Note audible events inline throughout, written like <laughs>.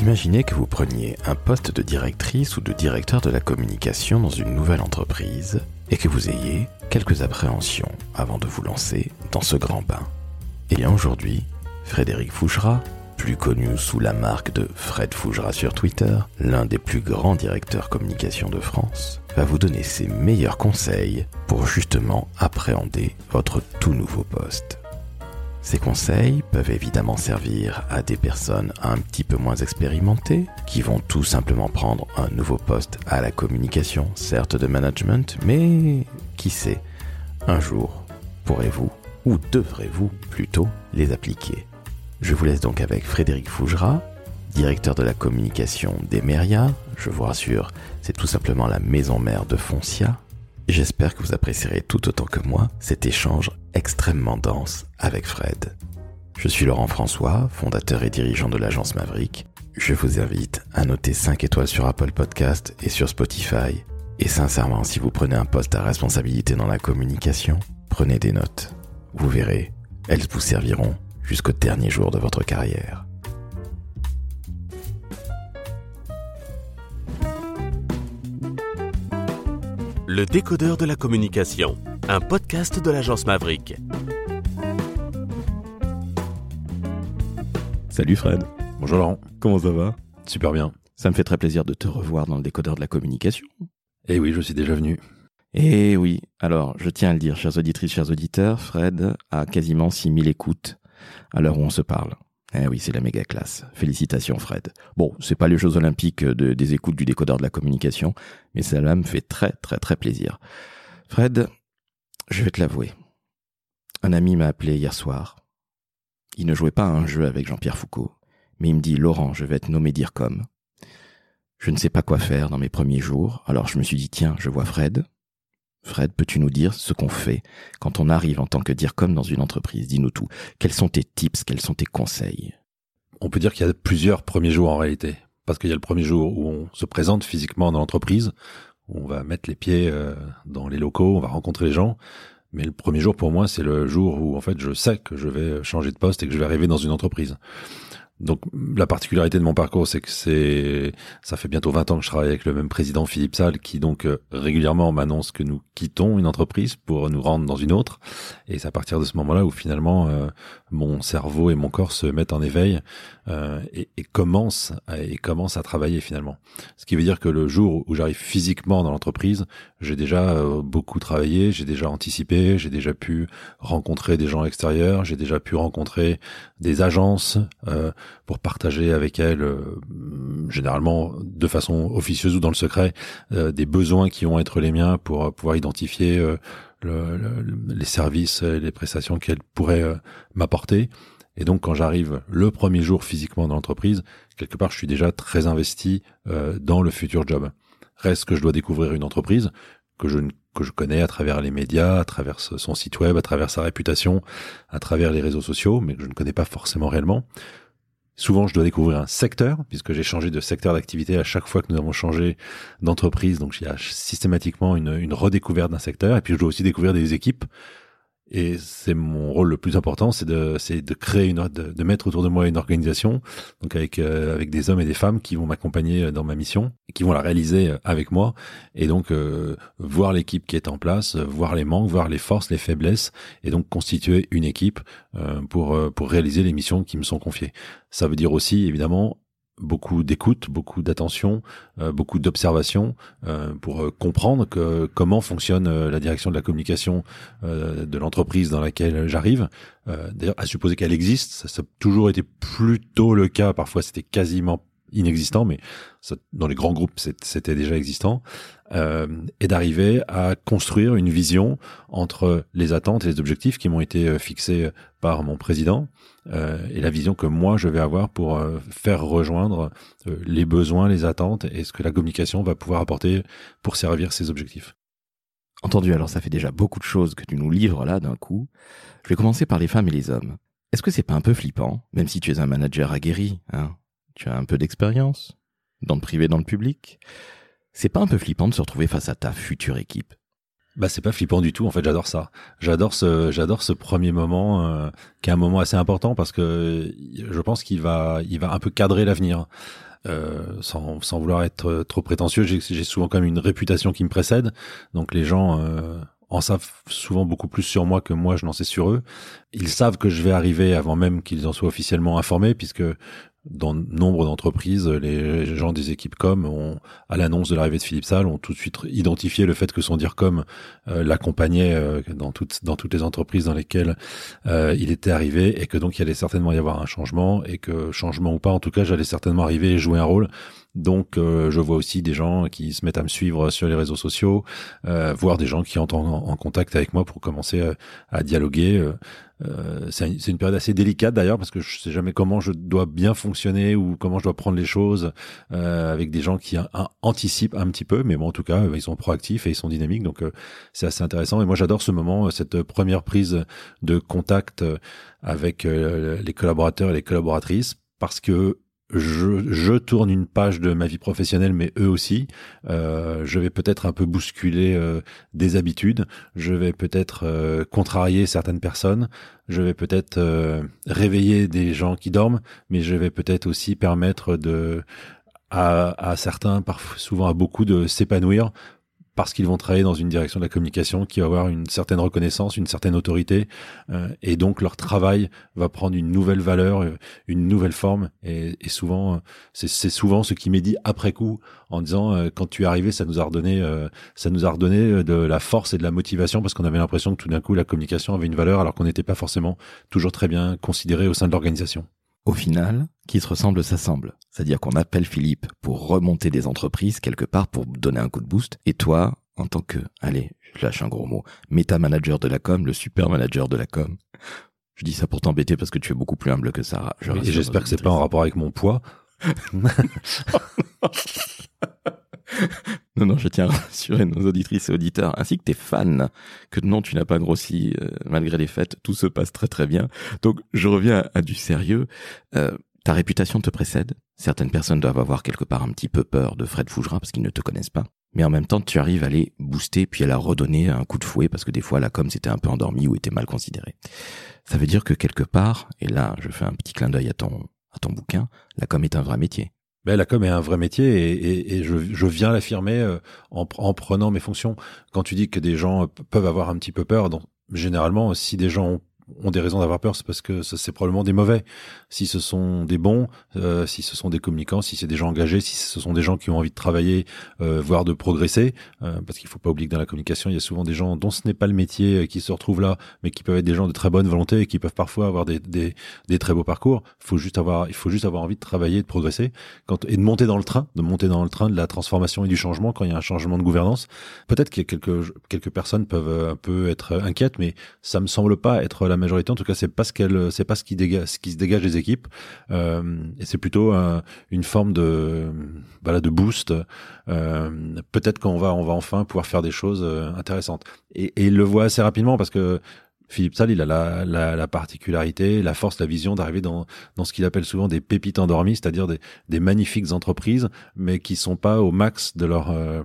Imaginez que vous preniez un poste de directrice ou de directeur de la communication dans une nouvelle entreprise et que vous ayez quelques appréhensions avant de vous lancer dans ce grand bain. Et aujourd'hui, Frédéric Fougerat, plus connu sous la marque de Fred Fougerat sur Twitter, l'un des plus grands directeurs communication de France, va vous donner ses meilleurs conseils pour justement appréhender votre tout nouveau poste. Ces conseils peuvent évidemment servir à des personnes un petit peu moins expérimentées, qui vont tout simplement prendre un nouveau poste à la communication, certes de management, mais qui sait, un jour, pourrez-vous, ou devrez-vous plutôt, les appliquer. Je vous laisse donc avec Frédéric Fougerat, directeur de la communication d'Emeria. Je vous rassure, c'est tout simplement la maison mère de Foncia. J'espère que vous apprécierez tout autant que moi cet échange extrêmement dense avec Fred. Je suis Laurent François, fondateur et dirigeant de l'agence Maverick. Je vous invite à noter 5 étoiles sur Apple Podcast et sur Spotify. Et sincèrement, si vous prenez un poste à responsabilité dans la communication, prenez des notes. Vous verrez, elles vous serviront jusqu'au dernier jour de votre carrière. Le décodeur de la communication, un podcast de l'agence Maverick. Salut Fred. Bonjour Laurent. Comment ça va? Super bien. Ça me fait très plaisir de te revoir dans le décodeur de la communication. Eh oui, je suis déjà venu. Eh oui, alors je tiens à le dire, chers auditrices, chers auditeurs, Fred a quasiment 6000 écoutes à l'heure où on se parle. Eh oui, c'est la méga classe. Félicitations Fred. Bon, c'est pas les Jeux Olympiques de, des écoutes du décodeur de la communication, mais cela me fait très très très plaisir. Fred, je vais te l'avouer. Un ami m'a appelé hier soir. Il ne jouait pas à un jeu avec Jean-Pierre Foucault, mais il me dit Laurent, je vais être nommé DIRCOM. Je ne sais pas quoi faire dans mes premiers jours, alors je me suis dit tiens, je vois Fred, Fred, peux-tu nous dire ce qu'on fait quand on arrive en tant que DIRCOM dans une entreprise? Dis-nous tout. Quels sont tes tips? Quels sont tes conseils? On peut dire qu'il y a plusieurs premiers jours en réalité. Parce qu'il y a le premier jour où on se présente physiquement dans l'entreprise, on va mettre les pieds euh, dans les locaux, on va rencontrer les gens. Mais le premier jour pour moi, c'est le jour où en fait je sais que je vais changer de poste et que je vais arriver dans une entreprise. Donc la particularité de mon parcours, c'est que c'est ça fait bientôt 20 ans que je travaille avec le même président Philippe Salle, qui donc euh, régulièrement m'annonce que nous quittons une entreprise pour nous rendre dans une autre. Et c'est à partir de ce moment-là où finalement euh, mon cerveau et mon corps se mettent en éveil euh, et, et commencent à, et commencent à travailler finalement. Ce qui veut dire que le jour où j'arrive physiquement dans l'entreprise, j'ai déjà beaucoup travaillé, j'ai déjà anticipé, j'ai déjà pu rencontrer des gens extérieurs, j'ai déjà pu rencontrer des agences pour partager avec elles, euh, généralement de façon officieuse ou dans le secret, euh, des besoins qui vont être les miens pour euh, pouvoir identifier les services et les prestations qu'elles pourraient m'apporter. Et donc, quand j'arrive le premier jour physiquement dans l'entreprise, quelque part, je suis déjà très investi dans le futur job. Reste que je dois découvrir une entreprise que je que je connais à travers les médias, à travers son site web, à travers sa réputation, à travers les réseaux sociaux, mais que je ne connais pas forcément réellement. Souvent, je dois découvrir un secteur, puisque j'ai changé de secteur d'activité à chaque fois que nous avons changé d'entreprise. Donc, il y a systématiquement une, redécouverte d'un secteur. Et puis, je dois aussi découvrir des équipes et c'est mon rôle le plus important, c'est de, c'est de créer une, de, de, mettre autour de moi une organisation, donc avec euh, avec des hommes et des femmes qui vont m'accompagner euh, dans ma mission, qui vont la réaliser euh, avec moi, et donc voir l'équipe qui est en place, voir les manques, voir les forces, les faiblesses, et donc constituer une équipe pour pour réaliser les missions qui me sont confiées. Ça veut dire aussi évidemment beaucoup d'écoute, beaucoup d'attention, euh, beaucoup d'observation euh, pour euh, comprendre que, comment fonctionne la direction de la communication de l'entreprise dans laquelle j'arrive. D'ailleurs, à supposer qu'elle existe, ça, ça, a toujours été plutôt le cas. Parfois, c'était quasiment inexistant, mais dans les grands groupes, c'était déjà existant. et d'arriver à construire une vision entre les attentes et les objectifs qui m'ont été fixés par mon président euh, et la vision que moi je vais avoir pour euh, faire rejoindre euh, les besoins, les attentes et ce que la communication va pouvoir apporter pour servir ces objectifs. Entendu, alors ça fait déjà beaucoup de choses que tu nous livres là d'un coup. Je vais commencer par les femmes et les hommes. Est-ce que c'est pas un peu flippant, même si tu es un manager aguerri, hein? Tu as un peu d'expérience dans le privé, dans le public. C'est pas un peu flippant de se retrouver face à ta future équipe? Bah c'est pas flippant du tout en fait j'adore ça j'adore ce j'adore ce premier moment euh, qui est un moment assez important parce que je pense qu'il va il va un peu cadrer l'avenir euh, sans, sans vouloir être trop prétentieux, j'ai souvent quand même une réputation qui me précède. Donc les gens euh, en savent souvent beaucoup plus sur moi que moi je n'en sais sur eux. Ils savent que je vais arriver avant même qu'ils en soient officiellement informés, puisque dans nombre d'entreprises, les gens des équipes com ont, à l'annonce de l'arrivée de Philippe Salle, ont tout de suite identifié le fait que son DIRCOM euh, l'accompagnait euh, dans toutes dans toutes les entreprises dans lesquelles euh, il était arrivé et que donc il allait certainement y avoir un changement et que changement ou pas, en tout cas, j'allais certainement arriver et jouer un rôle. Donc, je vois aussi des gens qui se mettent à me suivre sur les réseaux sociaux, voire des gens qui entrent en, contact avec moi pour commencer à dialoguer. Euh, c'est une période assez délicate d'ailleurs parce que je sais jamais comment je dois bien fonctionner ou comment je dois prendre les choses euh, avec des gens qui anticipent un petit peu, mais bon en tout cas ils sont proactifs et ils sont dynamiques donc euh, c'est assez intéressant et moi j'adore ce moment, cette première prise de contact avec les collaborateurs et les collaboratrices parce que je, je, tourne une page de ma vie professionnelle, mais eux aussi. Euh, je vais peut-être un peu bousculer euh, des habitudes. Je vais peut-être euh, contrarier certaines personnes. Je vais peut-être euh, réveiller des gens qui dorment, mais je vais peut-être aussi permettre de à, à certains, parfois, souvent à beaucoup, de s'épanouir parce qu'ils vont travailler dans une direction de la communication qui va avoir une certaine reconnaissance, une certaine autorité, euh, et donc leur travail va prendre une nouvelle valeur, euh, une nouvelle forme, et, et souvent, euh, c'est souvent ce qui m'est dit après coup, en disant quand tu es arrivé, ça nous a redonné, ça nous a redonné de la force et de la motivation parce qu'on avait l'impression que tout d'un coup la communication avait une valeur alors qu'on n'était pas forcément toujours très bien considéré au sein de l'organisation. Au final, qui se ressemble s'assemble. C'est-à-dire qu'on appelle Philippe pour remonter des entreprises quelque part pour donner un coup de boost. Et toi, en tant que, allez, je lâche un gros mot, méta manager de la com, le super manager de la com. Je dis ça pour t'embêter parce que tu es beaucoup plus humble que et j'espère que c'est pas en rapport avec mon poids. <laughs> <laughs> <laughs> non, non, je tiens à rassurer nos auditrices et auditeurs, ainsi que tes fans, que non, tu n'as pas grossi euh, malgré les fêtes, tout se passe très très bien. Donc, je reviens à, du sérieux. Euh, ta réputation te précède. Certaines personnes doivent avoir quelque part un petit peu peur de Fred Fougera parce qu'ils ne te connaissent pas. Mais en même temps, tu arrives à les booster puis à la redonner un coup de fouet parce que des fois, la com c'était un peu endormi ou était mal considérée. Ça veut dire que quelque part, et là, je fais un petit clin d'œil à ton, à ton bouquin, la com est un vrai métier. Ben, la com est un vrai métier et, je, viens l'affirmer euh, en, en, prenant mes fonctions. Quand tu dis que des gens peuvent avoir un petit peu peur, donc, généralement, si des gens ont ont des raisons d'avoir peur, c'est parce que c'est probablement des mauvais. Si ce sont des bons, euh, si ce sont des communicants, si c'est des gens engagés, si ce sont des gens qui ont envie de travailler, euh, voire de progresser, euh, parce qu'il faut pas oublier que dans la communication, il y a souvent des gens dont ce n'est pas le métier qui se retrouvent là, mais qui peuvent être des gens de très bonne volonté et qui peuvent parfois avoir des, très beaux parcours. Faut juste avoir, il faut juste avoir envie de travailler, de progresser, et de monter dans le train, de monter dans le train de la transformation et du changement quand il y a un changement de gouvernance. Peut-être que quelques quelques personnes peuvent un peu être inquiètes, mais ça me semble pas être la majorité. En tout cas, c'est pas ce qu'elle, c'est pas ce qui dégage, ce qui se dégage des équipes. Euh, et c'est plutôt une forme de, voilà, de boost. Euh, peut-être qu'on va, on va enfin pouvoir faire des choses euh, intéressantes. Et, et il le voit assez rapidement parce que Philippe Salle, il a la, la, la, particularité, la force, la vision d'arriver dans, dans ce qu'il appelle souvent des pépites endormies, c'est-à-dire des, des, magnifiques entreprises, mais qui sont pas au max de leur euh,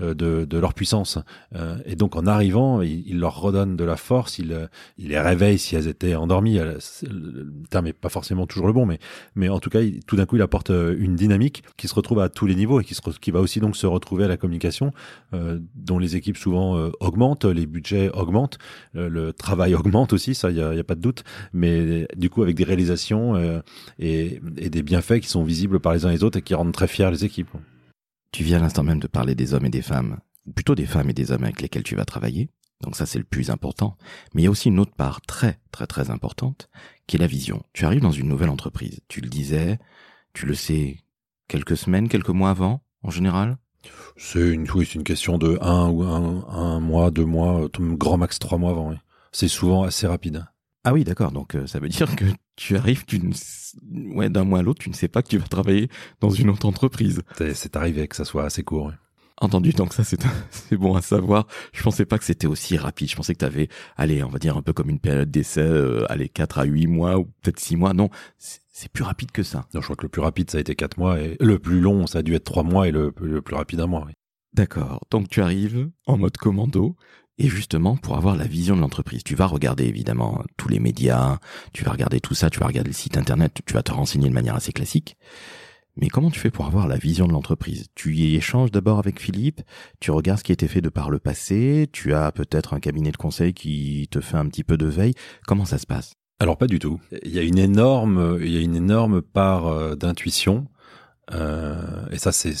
euh, de, de, leur puissance. Euh, et donc en arrivant, il, leur redonne de la force, il, il les réveille si elles étaient endormies. Le terme est pas forcément toujours le bon, mais mais en tout cas, tout d'un coup, il apporte une dynamique qui se retrouve à tous les niveaux et qui, se, qui va aussi donc se retrouver à la communication, dont les équipes souvent augmentent, les budgets augmentent, le travail augmente aussi, ça, il n'y a, y a, pas de doute. Mais du coup, avec des réalisations euh, et, et, des bienfaits qui sont visibles par les uns et les autres et qui rendent très fiers les équipes. Tu viens à l'instant même de parler des hommes et des femmes, ou plutôt des femmes et des hommes avec lesquels tu vas travailler. Donc ça, c'est le plus important. Mais il y a aussi une autre part très, très, très importante, qui est la vision. Tu arrives dans une nouvelle entreprise. Tu le disais, tu le sais quelques semaines, quelques mois avant, en général? C'est une, oui, c'est une question de un ou un, un mois, deux mois, grand max trois mois avant. Oui c'est souvent assez rapide. Ah oui, d'accord. Donc euh, ça veut dire que tu arrives, tu ouais, d'un mois à l'autre, tu ne sais pas que tu vas travailler dans une autre entreprise. C'est arrivé que ça soit assez court. Entendu, donc ça c'est <laughs> c'est bon à savoir. Je pensais pas que c'était aussi rapide. Je pensais que tu avais, allez, on va dire un peu comme une période d'essai, euh, allez, 4 à 8 mois ou peut-être 6 mois. Non, c'est plus rapide que ça. Non, je crois que le plus rapide ça a été 4 mois et le plus long ça a dû être 3 mois et le, le plus rapide un mois. Oui. D'accord. Donc tu arrives en mode commando. Et justement, pour avoir la vision de l'entreprise, tu vas regarder évidemment tous les médias, tu vas regarder tout ça, tu vas regarder le site internet, tu vas te renseigner de manière assez classique. Mais comment tu fais pour avoir la vision de l'entreprise? Tu y échanges d'abord avec Philippe, tu regardes ce qui a été fait de par le passé, tu as peut-être un cabinet de conseil qui te fait un petit peu de veille. Comment ça se passe? Alors pas du tout. Il y a une énorme, il y a une énorme part euh, d'intuition. Euh, et ça, c'est,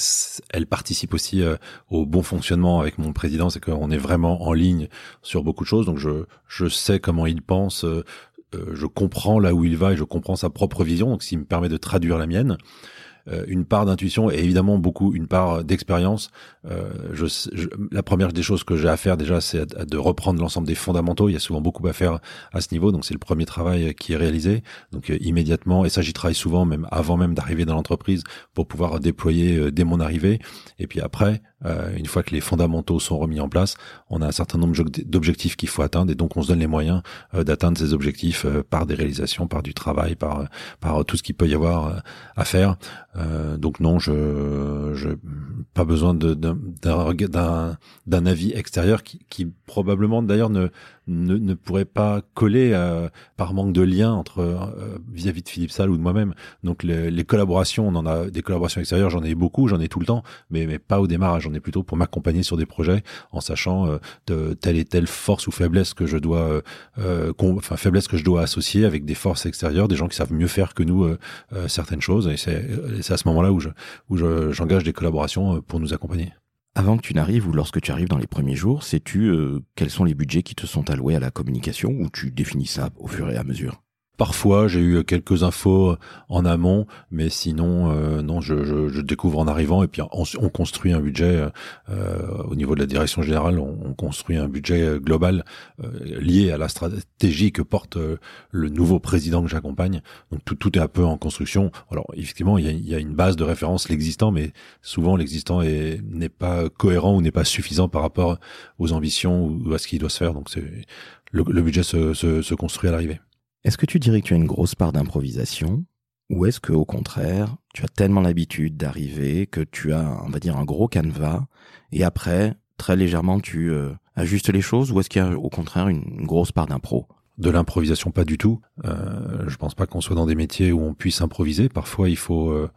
elle participe aussi euh, au bon fonctionnement avec mon président, c'est qu'on est vraiment en ligne sur beaucoup de choses. Donc je, je sais comment il pense, euh, je comprends là où il va et je comprends sa propre vision. Donc, qui me permet de traduire la mienne. Euh, une part d'intuition et évidemment beaucoup une part d'expérience. Euh, je, la première des choses que j'ai à faire déjà, c'est de reprendre l'ensemble des fondamentaux. Il y a souvent beaucoup à faire à ce niveau, donc c'est le premier travail qui est réalisé. Donc euh, immédiatement, et ça j'y travaille souvent, même avant même d'arriver dans l'entreprise, pour pouvoir déployer dès mon arrivée. Et puis après, une fois que les fondamentaux sont remis en place, on a un certain nombre d'objectifs qu'il faut atteindre, et donc on se donne les moyens d'atteindre ces objectifs par des réalisations, par du travail, par par tout ce qu'il peut y avoir à faire. Euh, donc non, je, je pas besoin d'un avis extérieur qui, qui probablement d'ailleurs ne ne, ne pourrait pas coller euh, par manque de lien entre euh, vis-à-vis de Philippe Salle ou de moi-même. Donc les, les, collaborations, on en a des collaborations extérieures, j'en ai beaucoup, j'en ai tout le temps, mais, mais pas au démarrage. J'en ai plutôt pour m'accompagner sur des projets en sachant euh, de telle et telle force ou faiblesse que je dois, enfin faiblesse que je dois associer avec des forces extérieures, des gens qui savent mieux faire que nous certaines choses. Et c'est à ce moment-là où je où j'engage des collaborations pour nous accompagner avant que tu n'arrives ou lorsque tu arrives dans les premiers jours, sais-tu euh, quels sont les budgets qui te sont alloués à la communication ou tu définis ça au fur et à mesure? Parfois, j'ai eu quelques infos en amont, mais sinon, euh, non, je, je, je, découvre en arrivant et puis on, on construit un budget euh, au niveau de la direction générale. On, on construit un budget global euh, lié à la stratégie que porte euh, le nouveau président que j'accompagne. Donc tout, tout est un peu en construction. Alors effectivement, il y a, il y a une base de référence, l'existant, mais souvent l'existant n'est pas cohérent ou n'est pas suffisant par rapport aux ambitions ou à ce qui doit se faire. Donc le, le budget se, se, se construit à l'arrivée. Est-ce que tu dirais que tu as une grosse part d'improvisation ou est-ce que au contraire, tu as tellement l'habitude d'arriver que tu as, on va dire, un gros canevas et après, très légèrement, tu euh, ajustes les choses ou est-ce qu'il y a au contraire une, grosse part d'impro? De l'improvisation, pas du tout. Euh, je pense pas qu'on soit dans des métiers où on puisse improviser. Parfois, il faut euh,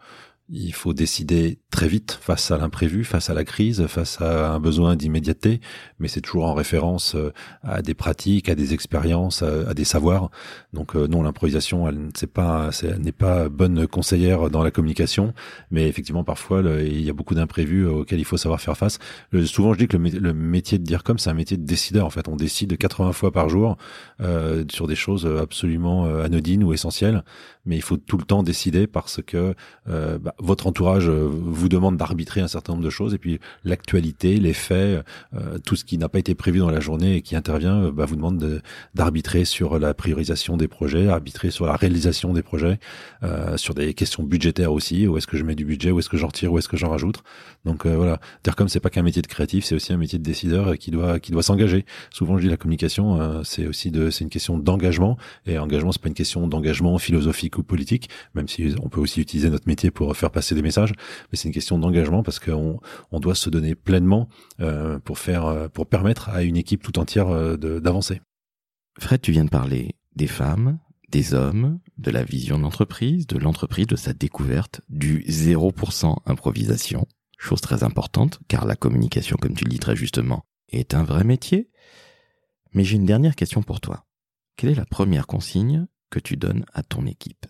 il faut décider très vite face à l'imprévu, face à la crise, face à un besoin d'immédiateté, mais c'est toujours en référence euh, à des pratiques, à des expériences, à, des savoirs. Donc euh, non, l'improvisation, elle n'est pas, pas bonne conseillère dans la communication, mais effectivement parfois il y a beaucoup d'imprévus auxquels il faut savoir faire face. souvent je dis que le, métier de dire comme c'est un métier de décideur. En fait, on décide 80 fois par jour euh, sur des choses absolument euh, anodines ou essentielles, mais il faut tout le temps décider parce que bah, votre entourage euh, vous demande d'arbitrer un certain nombre de choses et puis l'actualité, les faits, euh, tout ce qui n'a pas été prévu dans la journée et qui intervient, euh, bah, vous demande d'arbitrer sur la priorisation des projets, arbitrer sur la réalisation des projets, sur des questions budgétaires aussi. Où est-ce que je mets du budget, où est-ce que j'en retire, où est-ce que j'en rajoute. Donc voilà, dire comme c'est pas qu'un métier de créatif, c'est aussi un métier de décideur qui doit qui doit s'engager. Souvent je dis la communication, c'est aussi de c'est une question d'engagement et engagement c'est pas une question d'engagement philosophique ou politique, même si on peut aussi utiliser notre métier pour faire passer des messages, mais c'est une question d'engagement parce qu'on on doit se donner pleinement euh, pour faire, euh, pour permettre à une équipe tout entière euh, d'avancer. Fred, tu viens de parler des femmes, des hommes, de la vision de l'entreprise, de l'entreprise, de sa découverte, du 0% improvisation, chose très importante, car la communication, comme tu le dis très justement, est un vrai métier. Mais j'ai une dernière question pour toi. Quelle est la première consigne que tu donnes à ton équipe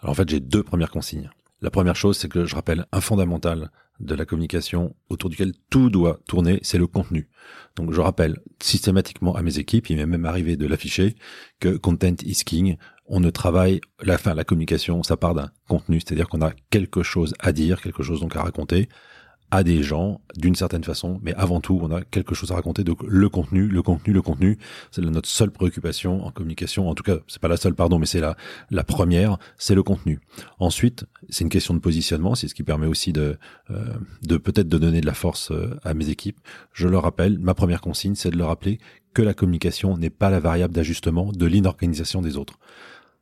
Alors en fait, j'ai deux premières consignes. La première chose, c'est que je rappelle un fondamental de la communication autour duquel tout doit tourner, c'est le contenu. Donc je rappelle systématiquement à mes équipes, il m'est même arrivé de l'afficher, que content is king. On ne travaille, la fin, la communication, ça part d'un contenu, c'est-à-dire qu'on a quelque chose à dire, quelque chose donc à raconter à des gens d'une certaine façon, mais avant tout, on a quelque chose à raconter. Donc le contenu, le contenu, le contenu, c'est notre seule préoccupation en communication. En tout cas, c'est pas la seule, pardon, mais c'est la la première, c'est le contenu. Ensuite, c'est une question de positionnement, c'est ce qui permet aussi de euh, de peut-être de donner de la force euh, à mes équipes. Je leur rappelle, ma première consigne, c'est de leur rappeler que la communication n'est pas la variable d'ajustement de l'inorganisation des autres.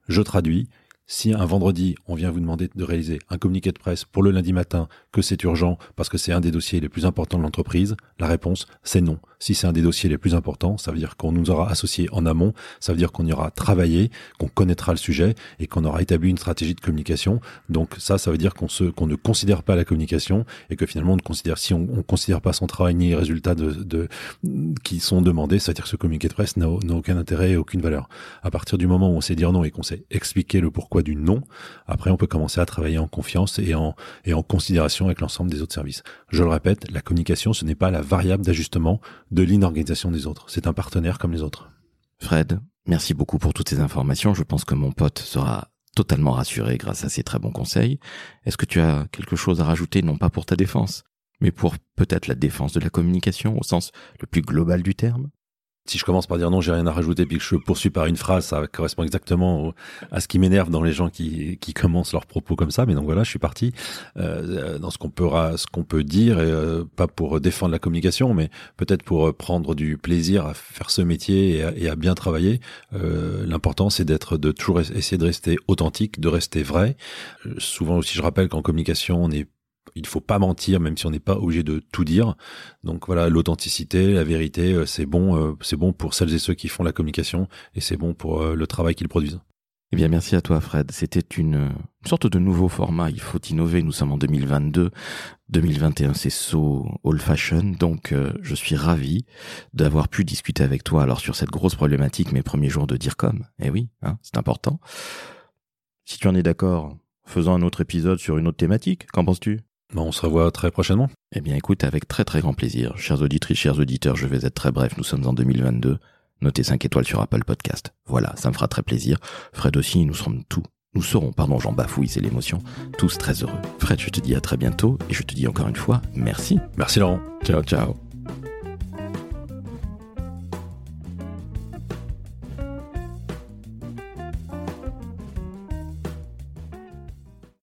Je traduis, Si un vendredi, on vient vous demander de réaliser un communiqué de presse pour le lundi matin, que c'est urgent parce que c'est un des dossiers les plus importants de l'entreprise, la réponse, c'est non. Si c'est un des dossiers les plus importants, ça veut dire qu'on nous aura associés en amont, ça veut dire qu'on y aura travaillé, qu'on connaîtra le sujet et qu'on aura établi une stratégie de communication. Donc ça, ça veut dire qu'on se, ne considère pas la communication et que finalement on ne considère, si on, on considère pas son travail ni les résultats de, de qui sont demandés, ça veut dire que ce communiqué de presse n'a aucun intérêt et aucune valeur. À partir du moment où on sait dire non et qu'on sait expliquer le pourquoi du non, après on peut commencer à travailler en confiance et en, et en considération avec l'ensemble des autres services. Je le répète, la communication, ce n'est pas la variable d'ajustement de l'inorganisation des autres. C'est un partenaire comme les autres. Fred, merci beaucoup pour toutes ces informations. Je pense que mon pote sera totalement rassuré grâce à ces très bons conseils. Est-ce que tu as quelque chose à rajouter, non pas pour ta défense, mais pour peut-être la défense de la communication au sens le plus global du terme? Si je commence par dire non, j'ai rien à rajouter, puis que je poursuis par une phrase, ça correspond exactement à ce qui m'énerve dans les gens qui, qui commencent leurs propos comme ça. Mais donc voilà, je suis parti euh, dans ce qu'on peut ce qu'on peut dire, et, euh, pas pour défendre la communication, mais peut-être pour prendre du plaisir à faire ce métier et à, et à bien travailler. Euh, L'important, c'est d'être de toujours essayer de rester authentique, de rester vrai. Euh, souvent aussi, je rappelle qu'en communication, on est il faut pas mentir, même si on n'est pas obligé de tout dire. Donc voilà, l'authenticité, la vérité, euh, c'est bon, euh, c'est bon pour celles et ceux qui font la communication et c'est bon pour euh, le travail qu'ils produisent. Eh bien, merci à toi, Fred. C'était une, sorte de nouveau format. Il faut innover. Nous sommes en 2022. 2021, c'est so old fashion. Donc, je suis ravi d'avoir pu discuter avec toi alors sur cette grosse problématique, mes premiers jours de dire comme. Eh oui, hein, c'est important. Si tu en es d'accord, faisons un autre épisode sur une autre thématique. Qu'en penses-tu? On se revoit très prochainement. Eh bien écoute, avec très très grand plaisir. Chers auditrices, chers auditeurs, je vais être très bref, nous sommes en 2022. Notez 5 étoiles sur Apple Podcast. Voilà, ça me fera très plaisir. Fred aussi, nous serons tous, nous serons, pardon, j'en bafouille, c'est l'émotion, tous très heureux. Fred, je te dis à très bientôt et je te dis encore une fois, merci. Merci Laurent. Ciao, ciao.